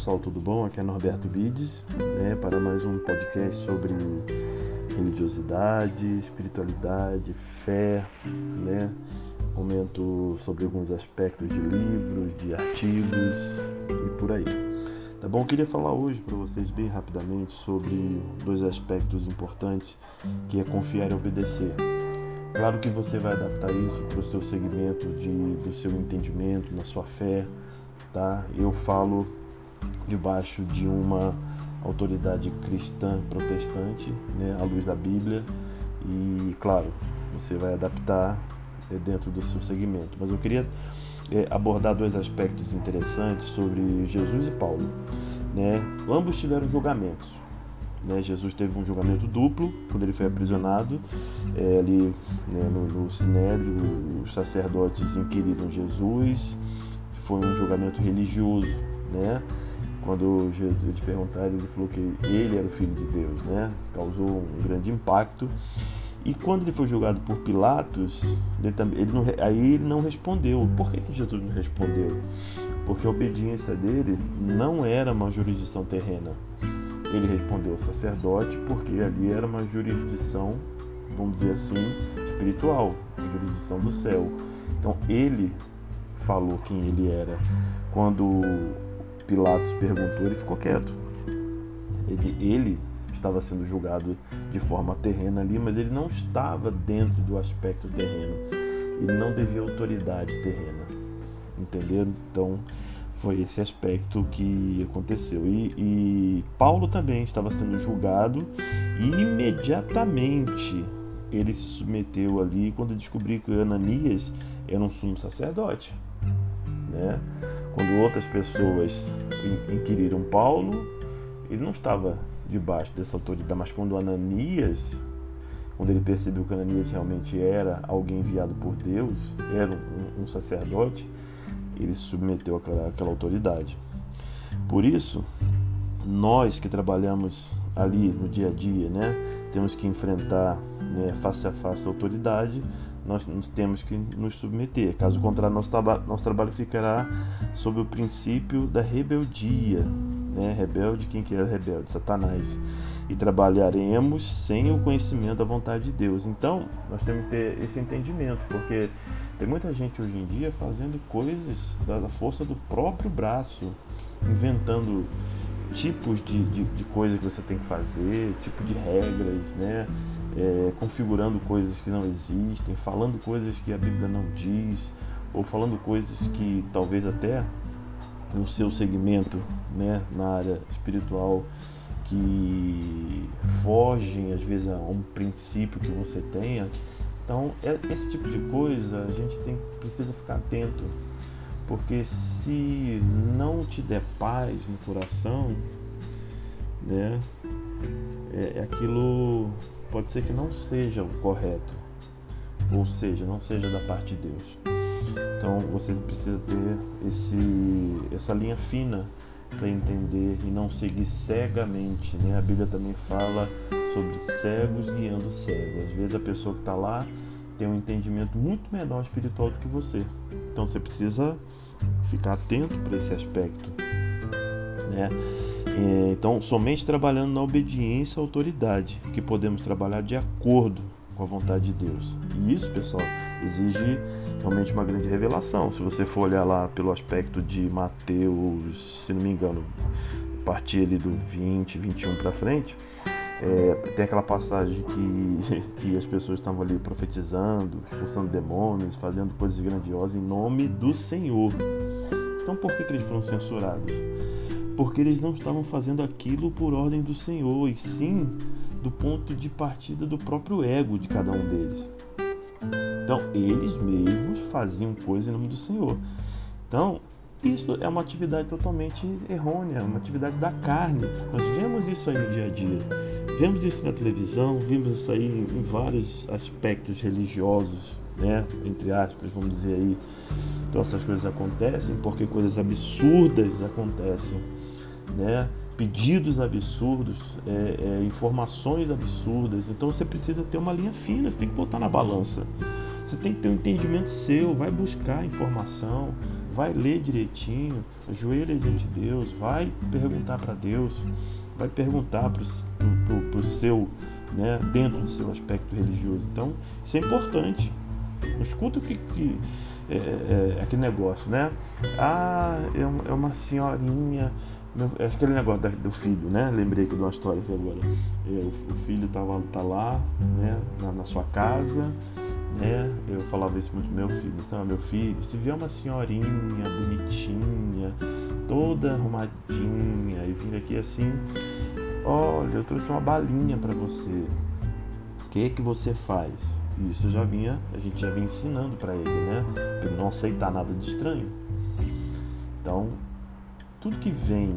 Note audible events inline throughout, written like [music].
pessoal, tudo bom? Aqui é Norberto Bides, né, para mais um podcast sobre religiosidade, espiritualidade, fé, né? Comento sobre alguns aspectos de livros, de artigos e por aí. Tá bom? Queria falar hoje para vocês bem rapidamente sobre dois aspectos importantes, que é confiar e obedecer. Claro que você vai adaptar isso para o seu segmento de, do seu entendimento, na sua fé, tá? Eu falo debaixo de uma autoridade cristã protestante, né, à luz da Bíblia, e claro, você vai adaptar é, dentro do seu segmento. Mas eu queria é, abordar dois aspectos interessantes sobre Jesus e Paulo. Né? Ambos tiveram julgamentos. Né? Jesus teve um julgamento duplo quando ele foi aprisionado. É, ali né, no, no Sinédrio, os sacerdotes inquiriram Jesus. Foi um julgamento religioso. Né? Quando Jesus eles perguntaram, ele falou que ele era o filho de Deus, né? Causou um grande impacto. E quando ele foi julgado por Pilatos, ele, ele não, aí ele não respondeu. Por que, que Jesus não respondeu? Porque a obediência dele não era uma jurisdição terrena. Ele respondeu ao sacerdote porque ali era uma jurisdição, vamos dizer assim, espiritual, jurisdição do céu. Então ele falou quem ele era. Quando Pilatos perguntou, ele ficou quieto. Ele, ele estava sendo julgado de forma terrena ali, mas ele não estava dentro do aspecto terreno. Ele não devia autoridade terrena. Entendeu? Então foi esse aspecto que aconteceu. E, e Paulo também estava sendo julgado e imediatamente ele se submeteu ali quando descobriu que Ananias era um sumo sacerdote. Né? Quando outras pessoas inquiriram Paulo, ele não estava debaixo dessa autoridade, mas quando Ananias, quando ele percebeu que Ananias realmente era alguém enviado por Deus, era um, um sacerdote, ele se submeteu àquela, àquela autoridade. Por isso, nós que trabalhamos ali no dia a dia, né, temos que enfrentar né, face a face a autoridade, nós, temos que nos submeter. Caso contrário, nosso, traba nosso trabalho ficará sob o princípio da rebeldia. Né? Rebelde, quem que é rebelde? Satanás. E trabalharemos sem o conhecimento da vontade de Deus. Então, nós temos que ter esse entendimento, porque tem muita gente hoje em dia fazendo coisas da força do próprio braço, inventando tipos de, de, de que você tem que fazer, tipo de regras, né? É, configurando coisas que não existem, falando coisas que a Bíblia não diz, ou falando coisas que talvez até no seu segmento, né, na área espiritual, que fogem às vezes a um princípio que você tenha. Então, é, esse tipo de coisa a gente tem, precisa ficar atento, porque se não te der paz no coração, né, é, é aquilo pode ser que não seja o correto, ou seja, não seja da parte de Deus. Então você precisa ter esse, essa linha fina para entender e não seguir cegamente. Né? A Bíblia também fala sobre cegos guiando cegos. Às vezes a pessoa que está lá tem um entendimento muito menor espiritual do que você. Então você precisa ficar atento para esse aspecto. Né? É, então, somente trabalhando na obediência à autoridade que podemos trabalhar de acordo com a vontade de Deus. E isso, pessoal, exige realmente uma grande revelação. Se você for olhar lá pelo aspecto de Mateus, se não me engano, partir ali do 20, 21 para frente, é, tem aquela passagem que, [laughs] que as pessoas estavam ali profetizando, expulsando demônios, fazendo coisas grandiosas em nome do Senhor. Então, por que, que eles foram censurados? Porque eles não estavam fazendo aquilo por ordem do Senhor, e sim do ponto de partida do próprio ego de cada um deles. Então, eles mesmos faziam coisas em nome do Senhor. Então, isso é uma atividade totalmente errônea, uma atividade da carne. Nós vemos isso aí no dia a dia. Vemos isso na televisão, vemos isso aí em vários aspectos religiosos, né? Entre aspas, vamos dizer aí. Então essas coisas acontecem porque coisas absurdas acontecem né? pedidos absurdos, é, é, informações absurdas. Então você precisa ter uma linha fina, você tem que botar na balança. Você tem que ter um entendimento seu, vai buscar informação, vai ler direitinho, ajoelha diante de Deus, vai perguntar para Deus, vai perguntar para o seu, né, dentro do seu aspecto religioso. Então, isso é importante. Não escuta que, que é, é, é, aquele negócio, né? Ah, é, é uma senhorinha. É aquele negócio do filho, né? Lembrei aqui de uma história aqui agora. O, filho tava, tá lá, né? Na, na, sua casa, né? Eu falava isso muito meu filho. Então, meu filho, se vier uma senhorinha bonitinha, toda arrumadinha, e vir aqui assim, olha, eu trouxe uma balinha para você. O que que você faz? Isso já vinha, a gente já vinha ensinando para ele, né? Para ele não aceitar nada de estranho. Então, tudo que vem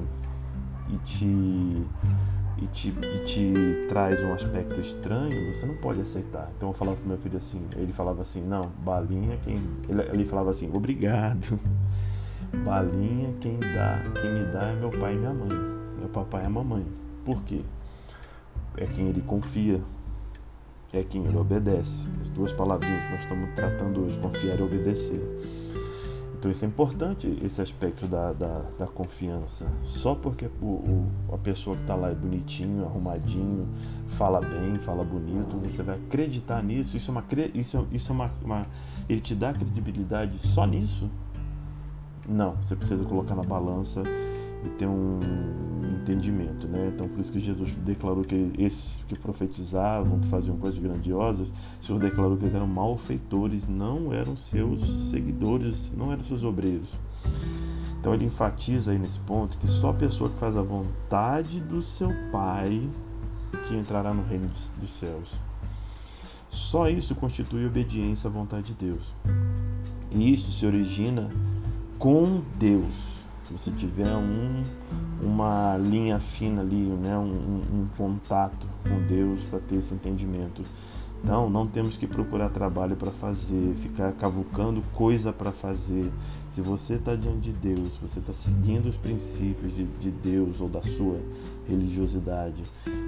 e te, e te, e te traz um aspecto estranho, você não pode aceitar. Então eu falava pro meu filho assim, ele falava assim, não, balinha quem. Ele, ele falava assim, obrigado. [laughs] Balinha quem dá, quem me dá é meu pai e minha mãe. Meu papai e a mamãe. Por quê? É quem ele confia, é quem ele obedece. As duas palavrinhas que nós estamos tratando hoje, confiar e obedecer. Então isso é importante, esse aspecto da, da, da confiança. Só porque o, o, a pessoa que está lá é bonitinho, arrumadinho, fala bem, fala bonito, você vai acreditar nisso. Isso é uma, isso, isso é uma, uma ele te dá credibilidade só nisso? Não, você precisa colocar na balança e ter um entendimento, né? Então por isso que Jesus declarou que esses que profetizavam, que faziam coisas grandiosas, o Senhor declarou que eles eram malfeitores, não eram seus seguidores, não eram seus obreiros. Então ele enfatiza aí nesse ponto que só a pessoa que faz a vontade do seu Pai que entrará no reino dos céus. Só isso constitui obediência à vontade de Deus. E isso se origina com Deus se você tiver um, uma linha fina ali, né, um, um contato com Deus para ter esse entendimento. Então, não temos que procurar trabalho para fazer, ficar cavucando coisa para fazer. Se você está diante de Deus, você está seguindo os princípios de, de Deus ou da sua religiosidade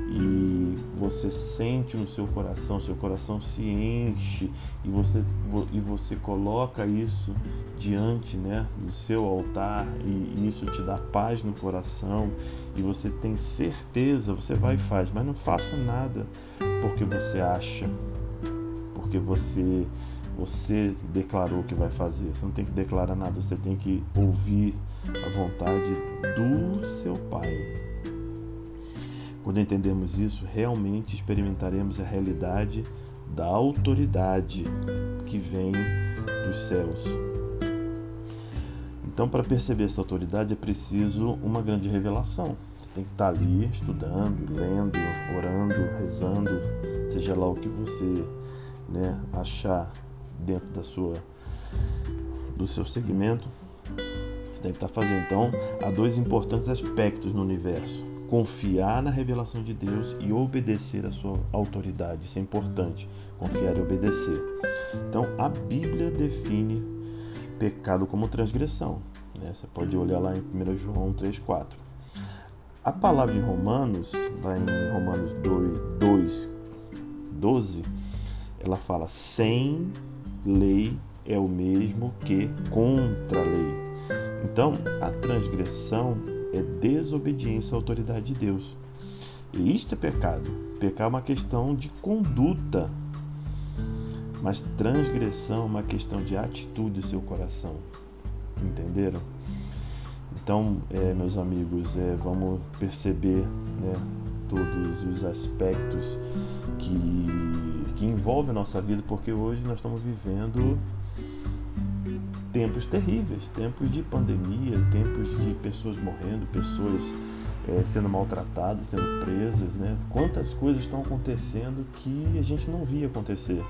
e você sente no seu coração, seu coração se enche e você, e você coloca isso diante né, do seu altar e isso te dá paz no coração e você tem certeza, você vai e faz, mas não faça nada porque você acha, porque você você declarou que vai fazer. Você não tem que declarar nada, você tem que ouvir a vontade do seu Pai. Quando entendemos isso, realmente experimentaremos a realidade da autoridade que vem dos céus. Então, para perceber essa autoridade é preciso uma grande revelação. Você tem que estar ali estudando, lendo, orando, rezando, seja lá o que você né, achar dentro da sua, do seu segmento. Você tem que estar fazendo. Então, há dois importantes aspectos no universo confiar na revelação de Deus e obedecer à sua autoridade. Isso é importante, confiar e obedecer. Então, a Bíblia define pecado como transgressão. Né? Você pode olhar lá em 1 João 3,4. A palavra em Romanos, lá em Romanos 2, 2 12, ela fala: sem lei é o mesmo que contra a lei. Então, a transgressão é desobediência à autoridade de Deus. E isto é pecado. Pecar é uma questão de conduta, mas transgressão é uma questão de atitude do seu coração. Entenderam? Então, é, meus amigos, é, vamos perceber né, todos os aspectos que, que envolvem a nossa vida, porque hoje nós estamos vivendo tempos terríveis, tempos de pandemia, tempos de pessoas morrendo, pessoas é, sendo maltratadas, sendo presas, né? Quantas coisas estão acontecendo que a gente não via acontecer.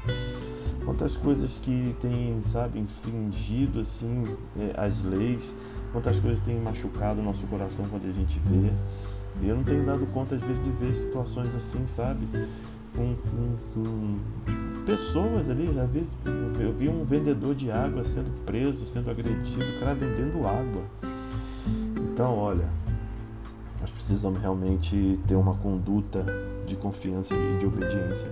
Quantas coisas que têm, sabe, infringido assim é, as leis, quantas coisas têm machucado o nosso coração quando a gente vê. Eu não tenho dado conta às vezes de ver situações assim, sabe? Com, com, com pessoas ali, às vezes eu vi um vendedor de água sendo preso, sendo agredido, o cara vendendo água. Então, olha, nós precisamos realmente ter uma conduta de confiança e de obediência.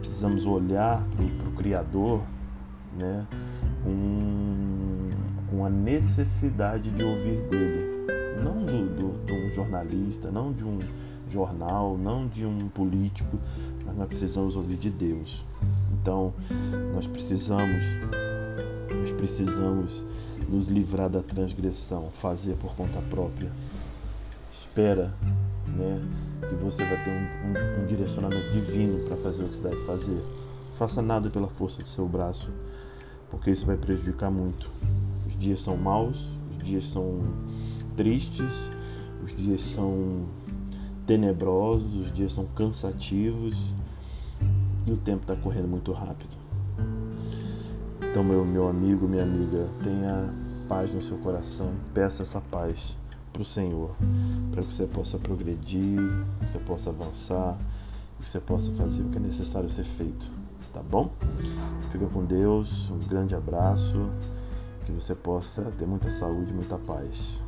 Precisamos olhar para o Criador, né? Um, com a necessidade de ouvir dele, não do, do, de um jornalista, não de um jornal, não de um político, mas nós precisamos ouvir de Deus. Então, nós precisamos, nós precisamos nos livrar da transgressão, fazer por conta própria. Espera, né, que você vai ter um, um, um direcionamento divino para fazer o que você deve fazer. Faça nada pela força do seu braço, porque isso vai prejudicar muito. Os dias são maus, os dias são tristes, os dias são tenebrosos, os dias são cansativos e o tempo está correndo muito rápido. Então, meu, meu amigo, minha amiga, tenha paz no seu coração, peça essa paz para o Senhor, para que você possa progredir, que você possa avançar, que você possa fazer o que é necessário ser feito, tá bom? Fica com Deus, um grande abraço, que você possa ter muita saúde, muita paz.